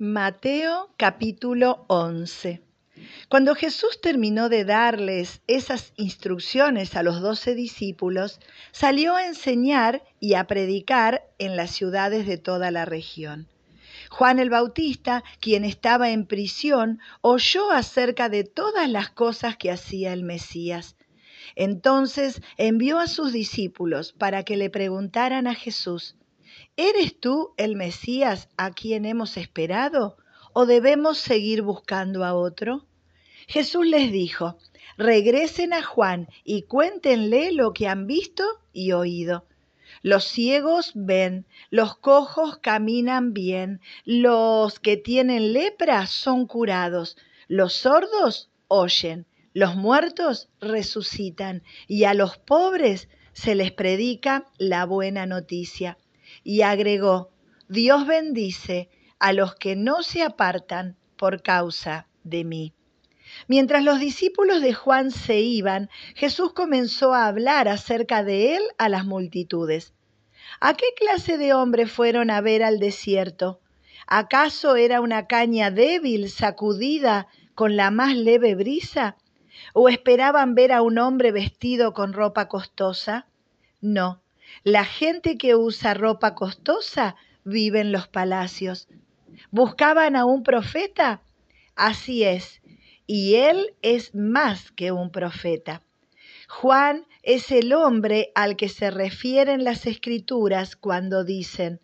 Mateo capítulo 11. Cuando Jesús terminó de darles esas instrucciones a los doce discípulos, salió a enseñar y a predicar en las ciudades de toda la región. Juan el Bautista, quien estaba en prisión, oyó acerca de todas las cosas que hacía el Mesías. Entonces envió a sus discípulos para que le preguntaran a Jesús, ¿Eres tú el Mesías a quien hemos esperado o debemos seguir buscando a otro? Jesús les dijo, regresen a Juan y cuéntenle lo que han visto y oído. Los ciegos ven, los cojos caminan bien, los que tienen lepra son curados, los sordos oyen, los muertos resucitan y a los pobres se les predica la buena noticia y agregó, Dios bendice a los que no se apartan por causa de mí. Mientras los discípulos de Juan se iban, Jesús comenzó a hablar acerca de él a las multitudes. ¿A qué clase de hombre fueron a ver al desierto? ¿Acaso era una caña débil sacudida con la más leve brisa? ¿O esperaban ver a un hombre vestido con ropa costosa? No, la gente que usa ropa costosa vive en los palacios. ¿Buscaban a un profeta? Así es, y él es más que un profeta. Juan es el hombre al que se refieren las escrituras cuando dicen,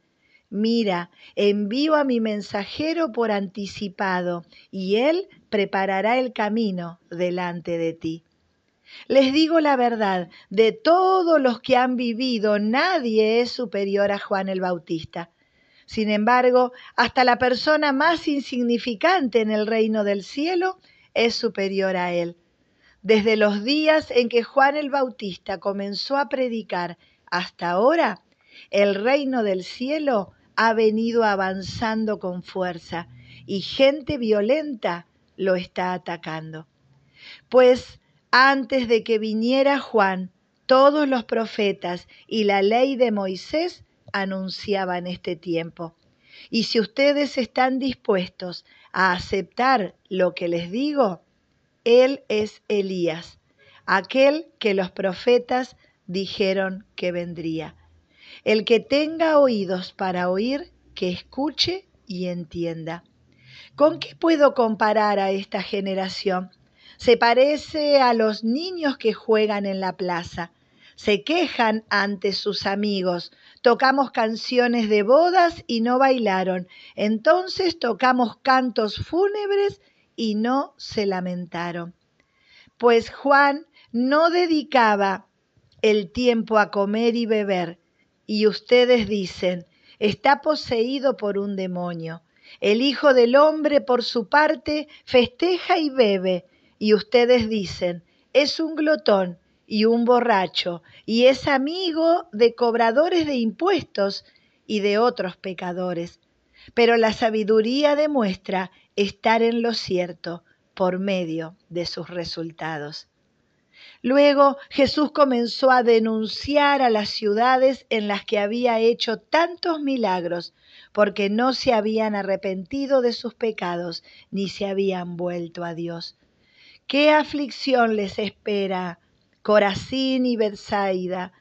Mira, envío a mi mensajero por anticipado, y él preparará el camino delante de ti. Les digo la verdad, de todos los que han vivido, nadie es superior a Juan el Bautista. Sin embargo, hasta la persona más insignificante en el reino del cielo es superior a él. Desde los días en que Juan el Bautista comenzó a predicar hasta ahora, el reino del cielo ha venido avanzando con fuerza y gente violenta lo está atacando. Pues antes de que viniera Juan, todos los profetas y la ley de Moisés anunciaban este tiempo. Y si ustedes están dispuestos a aceptar lo que les digo, Él es Elías, aquel que los profetas dijeron que vendría. El que tenga oídos para oír, que escuche y entienda. ¿Con qué puedo comparar a esta generación? Se parece a los niños que juegan en la plaza. Se quejan ante sus amigos. Tocamos canciones de bodas y no bailaron. Entonces tocamos cantos fúnebres y no se lamentaron. Pues Juan no dedicaba el tiempo a comer y beber, y ustedes dicen, está poseído por un demonio. El Hijo del Hombre, por su parte, festeja y bebe, y ustedes dicen, es un glotón y un borracho y es amigo de cobradores de impuestos y de otros pecadores. Pero la sabiduría demuestra estar en lo cierto por medio de sus resultados. Luego Jesús comenzó a denunciar a las ciudades en las que había hecho tantos milagros, porque no se habían arrepentido de sus pecados ni se habían vuelto a Dios. ¿Qué aflicción les espera, Corazín y Bethsaida?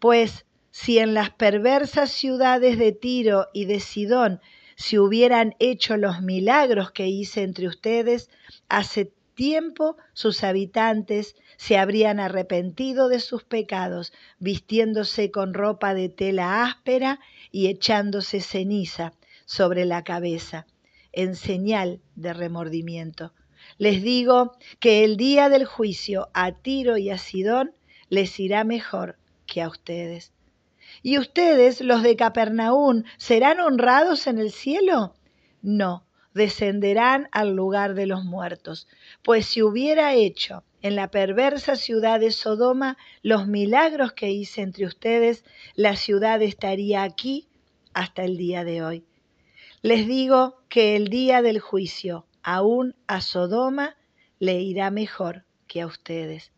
Pues si en las perversas ciudades de Tiro y de Sidón se hubieran hecho los milagros que hice entre ustedes, hace tiempo sus habitantes se habrían arrepentido de sus pecados, vistiéndose con ropa de tela áspera y echándose ceniza sobre la cabeza, en señal de remordimiento. Les digo que el día del juicio a Tiro y a Sidón les irá mejor que a ustedes. ¿Y ustedes, los de Capernaún, serán honrados en el cielo? No, descenderán al lugar de los muertos. Pues si hubiera hecho en la perversa ciudad de Sodoma los milagros que hice entre ustedes, la ciudad estaría aquí hasta el día de hoy. Les digo que el día del juicio aún a Sodoma le irá mejor que a ustedes.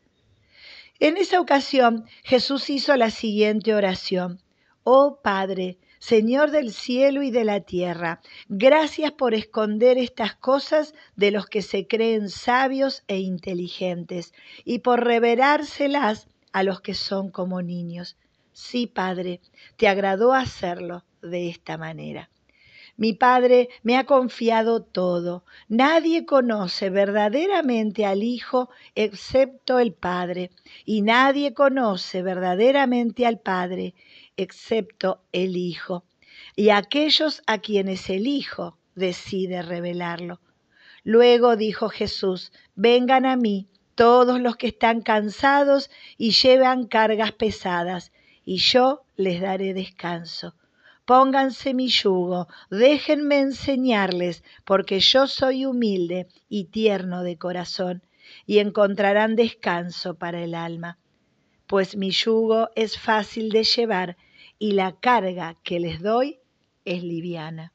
En esa ocasión Jesús hizo la siguiente oración. Oh Padre, Señor del cielo y de la tierra, gracias por esconder estas cosas de los que se creen sabios e inteligentes y por revelárselas a los que son como niños. Sí, Padre, te agradó hacerlo de esta manera. Mi Padre me ha confiado todo. Nadie conoce verdaderamente al Hijo excepto el Padre, y nadie conoce verdaderamente al Padre excepto el Hijo, y aquellos a quienes el Hijo decide revelarlo. Luego dijo Jesús, vengan a mí todos los que están cansados y llevan cargas pesadas, y yo les daré descanso. Pónganse mi yugo, déjenme enseñarles, porque yo soy humilde y tierno de corazón, y encontrarán descanso para el alma. Pues mi yugo es fácil de llevar y la carga que les doy es liviana.